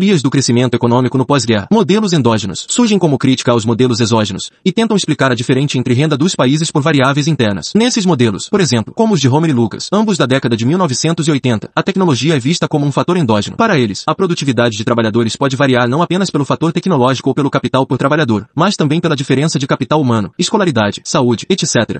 Teorias do crescimento econômico no pós-guerra. Modelos endógenos. Surgem como crítica aos modelos exógenos e tentam explicar a diferença entre renda dos países por variáveis internas. Nesses modelos, por exemplo, como os de Homer e Lucas, ambos da década de 1980, a tecnologia é vista como um fator endógeno. Para eles, a produtividade de trabalhadores pode variar não apenas pelo fator tecnológico ou pelo capital por trabalhador, mas também pela diferença de capital humano, escolaridade, saúde, etc.